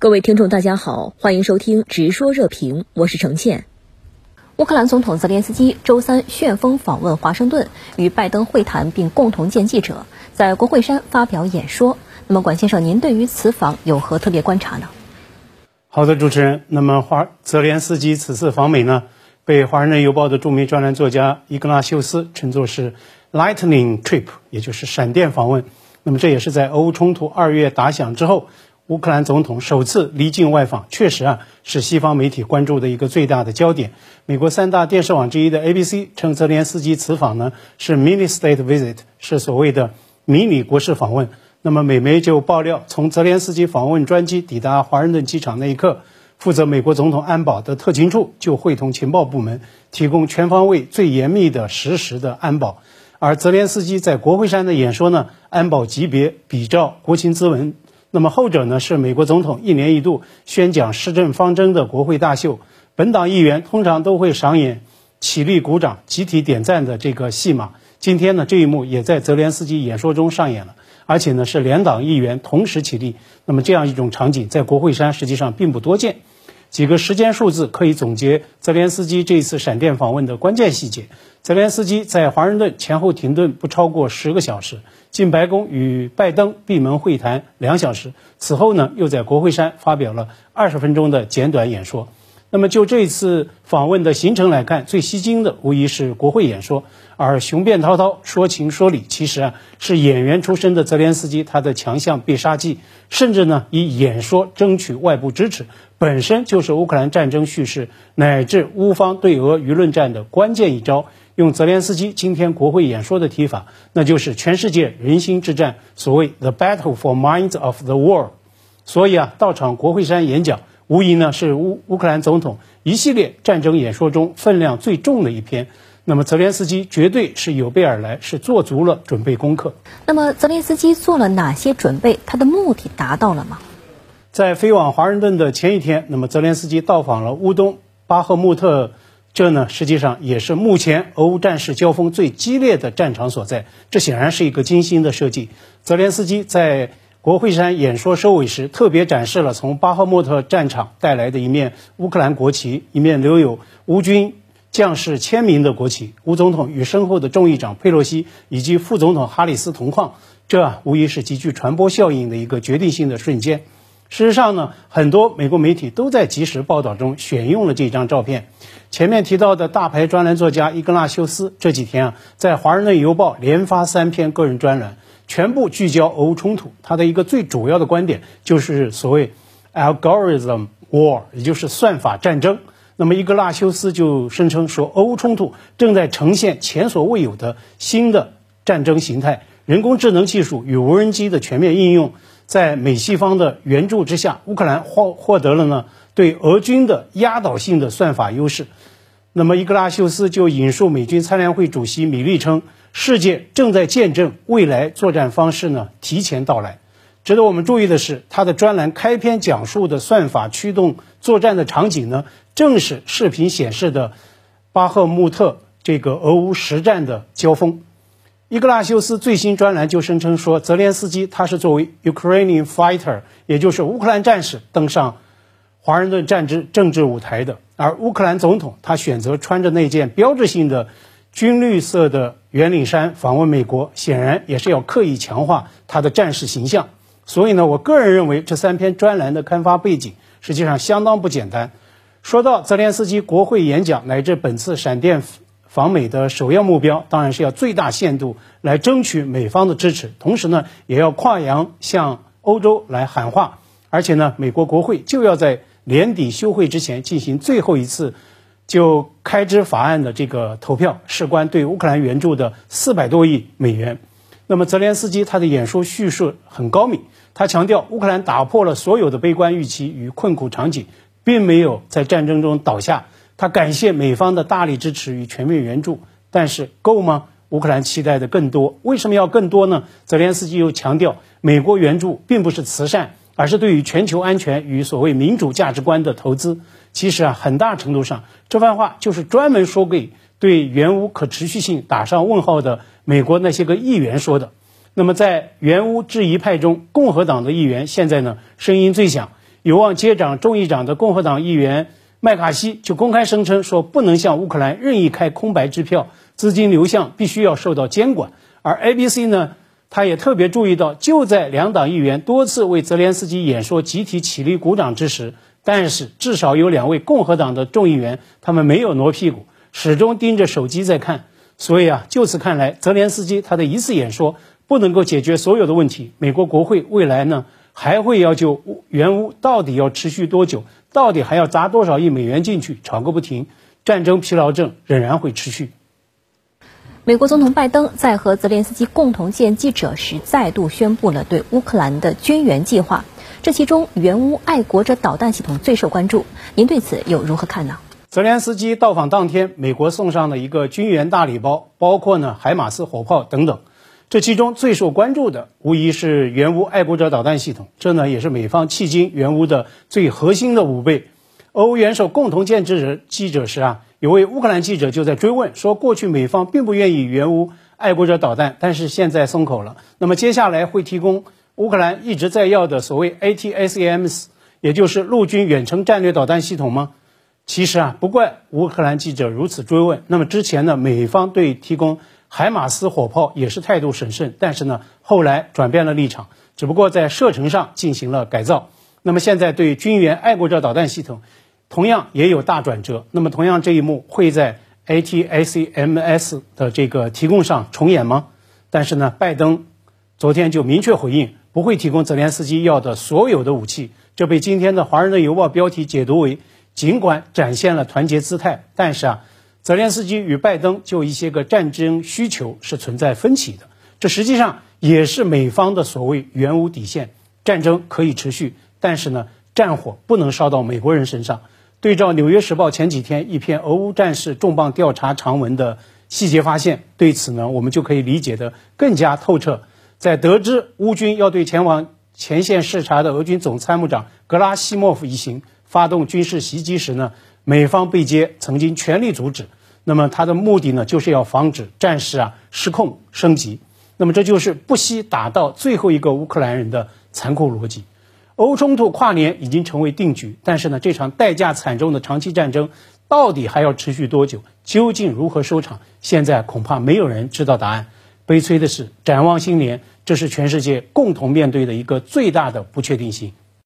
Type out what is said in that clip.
各位听众，大家好，欢迎收听《直说热评》，我是程倩。乌克兰总统泽连斯基周三旋风访问华盛顿，与拜登会谈，并共同见记者，在国会山发表演说。那么，管先生，您对于此访有何特别观察呢？好的，主持人。那么，华泽连斯基此次访美呢，被《华盛顿邮报》的著名专栏作家伊格拉修斯称作是 “Lightning Trip”，也就是闪电访问。那么，这也是在俄乌冲突二月打响之后。乌克兰总统首次离境外访，确实啊是西方媒体关注的一个最大的焦点。美国三大电视网之一的 ABC 称泽连斯基此访呢是 mini state visit，是所谓的迷你国事访问。那么美媒就爆料，从泽连斯基访问专机抵达华盛顿机场那一刻，负责美国总统安保的特勤处就会同情报部门提供全方位、最严密的实时的安保。而泽连斯基在国会山的演说呢，安保级别比照国情咨文。那么后者呢，是美国总统一年一度宣讲施政方针的国会大秀。本党议员通常都会上演起立鼓掌、集体点赞的这个戏码。今天呢，这一幕也在泽连斯基演说中上演了，而且呢是两党议员同时起立。那么这样一种场景，在国会山实际上并不多见。几个时间数字可以总结泽连斯基这一次闪电访问的关键细节。泽连斯基在华盛顿前后停顿不超过十个小时，进白宫与拜登闭门会谈两小时，此后呢又在国会山发表了二十分钟的简短演说。那么就这次访问的行程来看，最吸睛的无疑是国会演说，而雄辩滔滔、说情说理，其实啊是演员出身的泽连斯基他的强项必杀技，甚至呢以演说争取外部支持，本身就是乌克兰战争叙事乃至乌方对俄舆论战的关键一招。用泽连斯基今天国会演说的提法，那就是全世界人心之战，所谓 the battle for minds of the world。所以啊，到场国会山演讲。无疑呢是乌乌克兰总统一系列战争演说中分量最重的一篇。那么泽连斯基绝对是有备而来，是做足了准备功课。那么泽连斯基做了哪些准备？他的目的达到了吗？在飞往华盛顿的前一天，那么泽连斯基到访了乌东巴赫穆特，这呢实际上也是目前俄乌战事交锋最激烈的战场所在。这显然是一个精心的设计。泽连斯基在。国会山演说收尾时，特别展示了从巴赫穆特战场带来的一面乌克兰国旗，一面留有乌军将士签名的国旗。乌总统与身后的众议长佩洛西以及副总统哈里斯同框，这无疑是极具传播效应的一个决定性的瞬间。事实上呢，很多美国媒体都在及时报道中选用了这张照片。前面提到的大牌专栏作家伊格纳修斯这几天啊，在《华盛顿邮报》连发三篇个人专栏。全部聚焦俄乌冲突，他的一个最主要的观点就是所谓 algorithm war，也就是算法战争。那么伊格拉修斯就声称说，俄乌冲突正在呈现前所未有的新的战争形态，人工智能技术与无人机的全面应用，在美西方的援助之下，乌克兰获获得了呢对俄军的压倒性的算法优势。那么伊格拉修斯就引述美军参联会主席米利称。世界正在见证未来作战方式呢提前到来。值得我们注意的是，他的专栏开篇讲述的算法驱动作战的场景呢，正是视频显示的巴赫穆特这个俄乌实战的交锋。伊格拉修斯最新专栏就声称说，泽连斯基他是作为 Ukrainian fighter，也就是乌克兰战士登上华盛顿战之政治舞台的，而乌克兰总统他选择穿着那件标志性的。军绿色的圆领衫访问美国，显然也是要刻意强化他的战士形象。所以呢，我个人认为这三篇专栏的刊发背景实际上相当不简单。说到泽连斯基国会演讲乃至本次闪电访美的首要目标，当然是要最大限度来争取美方的支持，同时呢，也要跨洋向欧洲来喊话。而且呢，美国国会就要在年底休会之前进行最后一次。就开支法案的这个投票，事关对乌克兰援助的四百多亿美元。那么泽连斯基他的演说叙述很高明，他强调乌克兰打破了所有的悲观预期与困苦场景，并没有在战争中倒下。他感谢美方的大力支持与全面援助，但是够吗？乌克兰期待的更多。为什么要更多呢？泽连斯基又强调，美国援助并不是慈善，而是对于全球安全与所谓民主价值观的投资。其实啊，很大程度上，这番话就是专门说给对原乌可持续性打上问号的美国那些个议员说的。那么，在原乌质疑派中，共和党的议员现在呢声音最响，有望接掌众议长的共和党议员麦卡锡就公开声称说，不能向乌克兰任意开空白支票，资金流向必须要受到监管。而 ABC 呢，他也特别注意到，就在两党议员多次为泽连斯基演说集体起立鼓掌之时，但是至少有两位共和党的众议员，他们没有挪屁股，始终盯着手机在看。所以啊，就此看来，泽连斯基他的一次演说不能够解决所有的问题。美国国会未来呢？还会要求援乌到底要持续多久？到底还要砸多少亿美元进去？吵个不停，战争疲劳症仍然会持续。美国总统拜登在和泽连斯基共同见记者时，再度宣布了对乌克兰的军援计划。这其中，援乌爱国者导弹系统最受关注。您对此又如何看呢？泽连斯基到访当天，美国送上了一个军援大礼包，包括呢海马斯火炮等等。这其中最受关注的，无疑是援乌爱国者导弹系统。这呢，也是美方迄今援乌的最核心的五倍。俄乌元首共同见记者时啊，有位乌克兰记者就在追问说，过去美方并不愿意援乌爱国者导弹，但是现在松口了。那么接下来会提供乌克兰一直在要的所谓 ATACMS，也就是陆军远程战略导弹系统吗？其实啊，不怪乌克兰记者如此追问。那么之前呢，美方对提供海马斯火炮也是态度审慎，但是呢，后来转变了立场，只不过在射程上进行了改造。那么现在对军援爱国者导弹系统，同样也有大转折。那么同样这一幕会在 ATACMS 的这个提供上重演吗？但是呢，拜登昨天就明确回应，不会提供泽连斯基要的所有的武器。这被今天的《华盛顿邮报》标题解读为，尽管展现了团结姿态，但是啊。泽连斯基与拜登就一些个战争需求是存在分歧的，这实际上也是美方的所谓原无底线。战争可以持续，但是呢，战火不能烧到美国人身上。对照《纽约时报》前几天一篇俄乌战事重磅调查长文的细节发现，对此呢，我们就可以理解得更加透彻。在得知乌军要对前往前线视察的俄军总参谋长格拉西莫夫一行发动军事袭击时呢？美方被接曾经全力阻止，那么他的目的呢，就是要防止战事啊失控升级。那么这就是不惜打到最后一个乌克兰人的残酷逻辑。欧冲突跨年已经成为定局，但是呢，这场代价惨重的长期战争到底还要持续多久？究竟如何收场？现在恐怕没有人知道答案。悲催的是，展望新年，这是全世界共同面对的一个最大的不确定性。